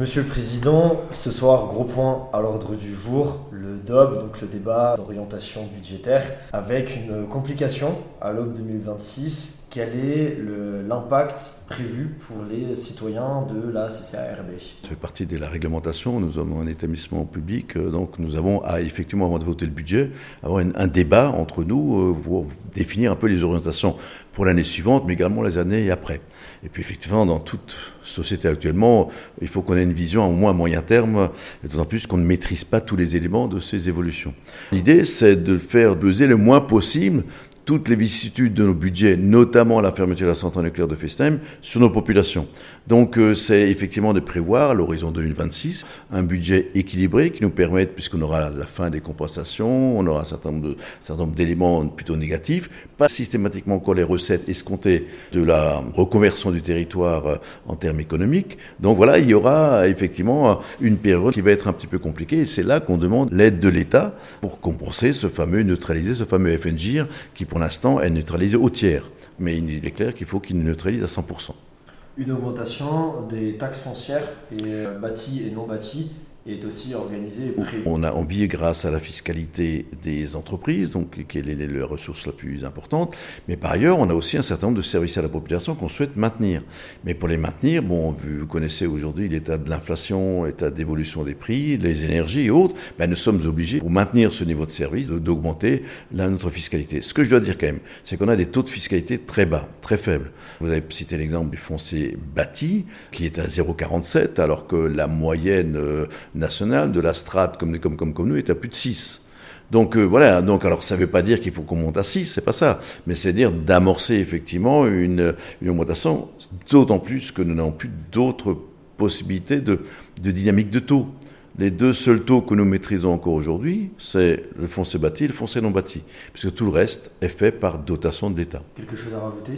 Monsieur le Président, ce soir, gros point à l'ordre du jour, le DOB, donc le débat d'orientation budgétaire, avec une complication à l'aube 2026. Quel est l'impact prévu pour les citoyens de la CCARB Ça fait partie de la réglementation. Nous sommes un établissement public, euh, donc nous avons à effectivement, avant de voter le budget, avoir un débat entre nous euh, pour définir un peu les orientations pour l'année suivante, mais également les années après. Et puis effectivement, dans toute société actuellement, il faut qu'on ait une vision au moins à moyen terme, d'autant plus qu'on ne maîtrise pas tous les éléments de ces évolutions. L'idée, c'est de faire peser le moins possible toutes les vicissitudes de nos budgets, notamment la fermeture de la centrale nucléaire de Festheim, sur nos populations. Donc euh, c'est effectivement de prévoir à l'horizon 2026 un budget équilibré qui nous permette, puisqu'on aura la fin des compensations, on aura un certain nombre d'éléments plutôt négatifs, pas systématiquement encore les recettes escomptées de la reconversion du territoire euh, en termes économiques. Donc voilà, il y aura effectivement une période qui va être un petit peu compliquée et c'est là qu'on demande l'aide de l'État pour compenser ce fameux, neutraliser ce fameux FNGIR qui pour l'instant est neutralisé au tiers. Mais il est clair qu'il faut qu'il neutralise à 100% une augmentation des taxes foncières et euh, bâties et non bâties est aussi organisée On a envie, grâce à la fiscalité des entreprises, donc quelle est la ressource la plus importante, mais par ailleurs, on a aussi un certain nombre de services à la population qu'on souhaite maintenir. Mais pour les maintenir, bon, vous connaissez aujourd'hui l'état de l'inflation, l'état d'évolution des prix, les énergies et autres, ben nous sommes obligés, pour maintenir ce niveau de service, d'augmenter notre fiscalité. Ce que je dois dire quand même, c'est qu'on a des taux de fiscalité très bas, très faibles. Vous avez cité l'exemple du foncier bâti, qui est à 0,47, alors que la moyenne euh, nationale de la strate comme, comme, comme, comme nous est à plus de 6. Donc euh, voilà, donc alors ça ne veut pas dire qu'il faut qu'on monte à 6, c'est pas ça, mais c'est dire d'amorcer effectivement une, une augmentation, d'autant plus que nous n'avons plus d'autres possibilités de, de dynamique de taux. Les deux seuls taux que nous maîtrisons encore aujourd'hui, c'est le foncier bâti et le foncier non bâti, puisque tout le reste est fait par dotation de l'État. Quelque chose à rajouter?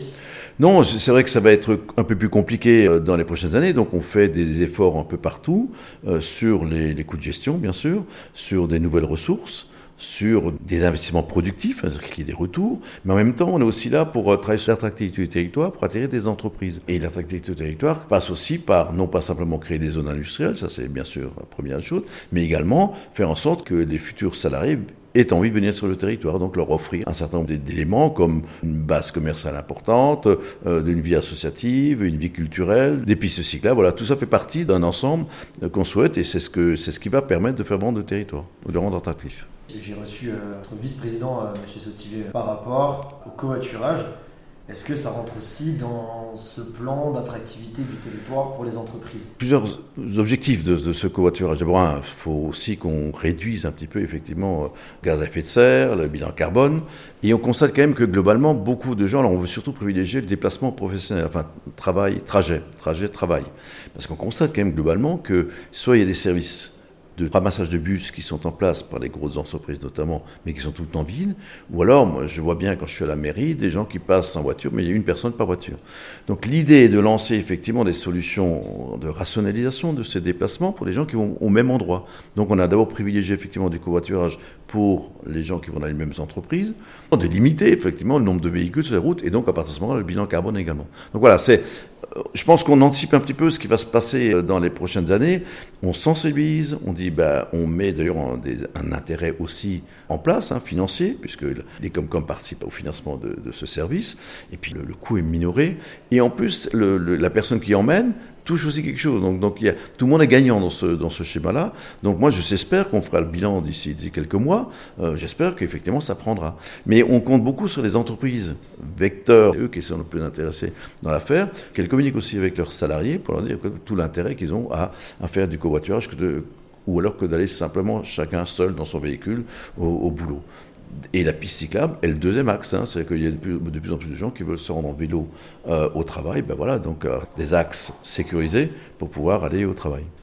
Non, c'est vrai que ça va être un peu plus compliqué euh, dans les prochaines années, donc on fait des efforts un peu partout, euh, sur les, les coûts de gestion, bien sûr, sur des nouvelles ressources, sur des investissements productifs, c'est-à-dire qu'il y ait des retours, mais en même temps, on est aussi là pour euh, travailler sur l'attractivité du territoire, pour attirer des entreprises. Et l'attractivité du territoire passe aussi par non pas simplement créer des zones industrielles, ça c'est bien sûr la première chose, mais également faire en sorte que les futurs salariés aient envie de venir sur le territoire, donc leur offrir un certain nombre d'éléments comme une base commerciale importante, euh, d'une vie associative, une vie culturelle, des pistes cyclables, voilà, tout ça fait partie d'un ensemble euh, qu'on souhaite et c'est ce, ce qui va permettre de faire vendre le territoire, de rendre attractif. J'ai reçu euh, notre vice-président, M. Sautivier, par rapport au covoiturage. Est-ce que ça rentre aussi dans ce plan d'attractivité du territoire pour les entreprises? Plusieurs objectifs de, ce covoiturage. D'abord, il faut aussi qu'on réduise un petit peu effectivement le euh, gaz à effet de serre, le bilan carbone. Et on constate quand même que globalement, beaucoup de gens, alors on veut surtout privilégier le déplacement professionnel, enfin travail, trajet, trajet, travail. Parce qu'on constate quand même globalement que soit il y a des services de ramassage de bus qui sont en place par les grosses entreprises notamment, mais qui sont toutes en ville. Ou alors, moi, je vois bien quand je suis à la mairie, des gens qui passent en voiture, mais il y a une personne par voiture. Donc l'idée est de lancer effectivement des solutions de rationalisation de ces déplacements pour les gens qui vont au même endroit. Donc on a d'abord privilégié effectivement du covoiturage pour les gens qui vont dans les mêmes entreprises, de limiter effectivement le nombre de véhicules sur les routes et donc à partir de ce moment-là le bilan carbone également. Donc voilà, c'est je pense qu'on anticipe un petit peu ce qui va se passer euh, dans les prochaines années. On sensibilise, on dit, bah, on met d'ailleurs un, intérêt aussi en place, hein, financier, puisque les Comcom participent au financement de, ce service, et puis le, coût est minoré. Et en plus, la personne qui emmène touche aussi quelque chose. Donc, donc tout le monde est gagnant dans ce, dans ce schéma-là. Donc moi, j'espère qu'on fera le bilan d'ici quelques mois. Euh, j'espère qu'effectivement, ça prendra. Mais on compte beaucoup sur les entreprises vecteurs, eux qui sont le plus intéressés dans l'affaire, qu'elles communiquent aussi avec leurs salariés pour leur dire tout l'intérêt qu'ils ont à, à, faire du covoiturage ou alors que d'aller simplement chacun seul dans son véhicule au boulot. Et la piste cyclable est le deuxième axe. Hein, c'est qu'il y a de plus, en plus de gens qui veulent se rendre en vélo euh, au travail. Ben voilà, donc euh, des axes sécurisés pour pouvoir aller au travail.